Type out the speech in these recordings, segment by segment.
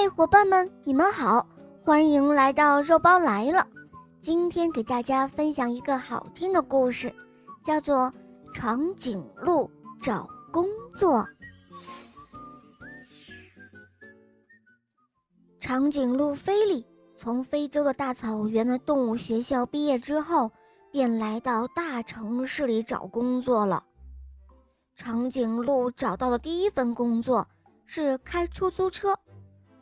嗨，伙伴们，你们好，欢迎来到肉包来了。今天给大家分享一个好听的故事，叫做《长颈鹿找工作》。长颈鹿菲利从非洲的大草原的动物学校毕业之后，便来到大城市里找工作了。长颈鹿找到的第一份工作是开出租车。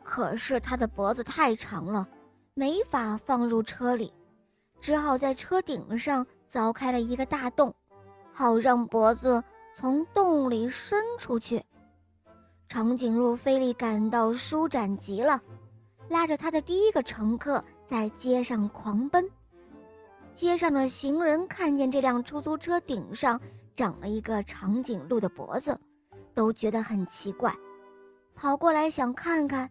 可是他的脖子太长了，没法放入车里，只好在车顶上凿开了一个大洞，好让脖子从洞里伸出去。长颈鹿菲利感到舒展极了，拉着他的第一个乘客在街上狂奔。街上的行人看见这辆出租车顶上长了一个长颈鹿的脖子，都觉得很奇怪，跑过来想看看。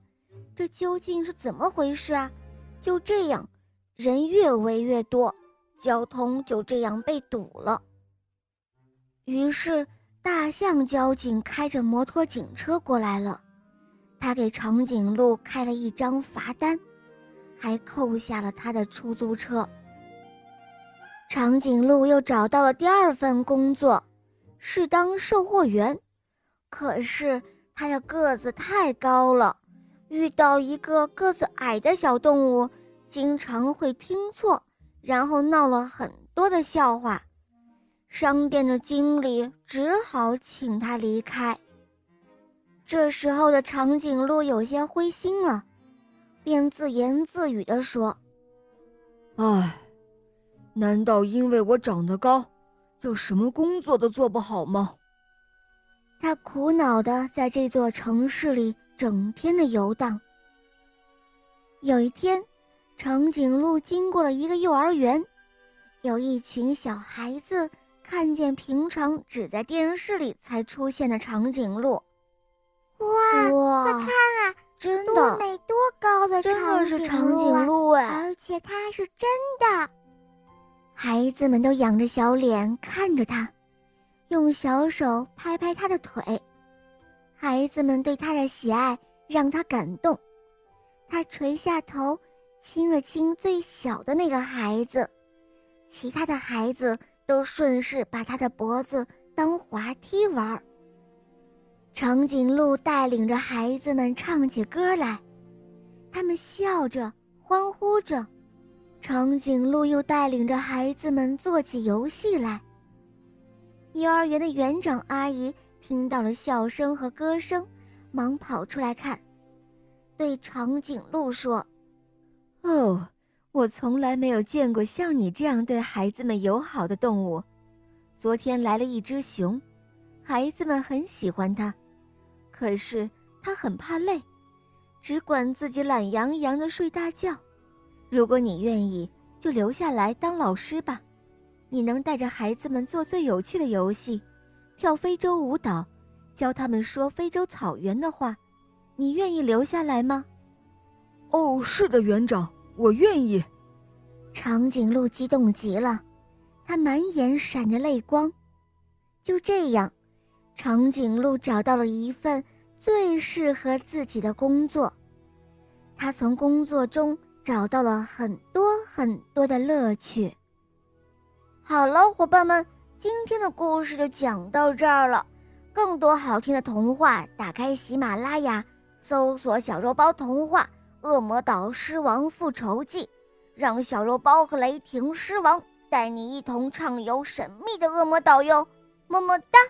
这究竟是怎么回事啊？就这样，人越围越多，交通就这样被堵了。于是，大象交警开着摩托警车过来了，他给长颈鹿开了一张罚单，还扣下了他的出租车。长颈鹿又找到了第二份工作，是当售货员，可是他的个子太高了。遇到一个个子矮的小动物，经常会听错，然后闹了很多的笑话。商店的经理只好请他离开。这时候的长颈鹿有些灰心了，便自言自语地说：“唉，难道因为我长得高，就什么工作都做不好吗？”他苦恼地在这座城市里。整天的游荡。有一天，长颈鹿经过了一个幼儿园，有一群小孩子看见平常只在电视里才出现的长颈鹿。哇，快看啊，真的，多美多高的真的是长颈鹿哎，而且它是真的。孩子们都仰着小脸看着它，用小手拍拍它的腿。孩子们对他的喜爱让他感动，他垂下头，亲了亲最小的那个孩子，其他的孩子都顺势把他的脖子当滑梯玩。长颈鹿带领着孩子们唱起歌来，他们笑着欢呼着，长颈鹿又带领着孩子们做起游戏来。幼儿园的园长阿姨。听到了笑声和歌声，忙跑出来看，对长颈鹿说：“哦，我从来没有见过像你这样对孩子们友好的动物。昨天来了一只熊，孩子们很喜欢它，可是它很怕累，只管自己懒洋洋地睡大觉。如果你愿意，就留下来当老师吧，你能带着孩子们做最有趣的游戏。”跳非洲舞蹈，教他们说非洲草原的话，你愿意留下来吗？哦，是的，园长，我愿意。长颈鹿激动极了，它满眼闪着泪光。就这样，长颈鹿找到了一份最适合自己的工作，他从工作中找到了很多很多的乐趣。好了，伙伴们。今天的故事就讲到这儿了，更多好听的童话，打开喜马拉雅，搜索“小肉包童话《恶魔岛狮王复仇记》，让小肉包和雷霆狮王带你一同畅游神秘的恶魔岛哟，么么哒。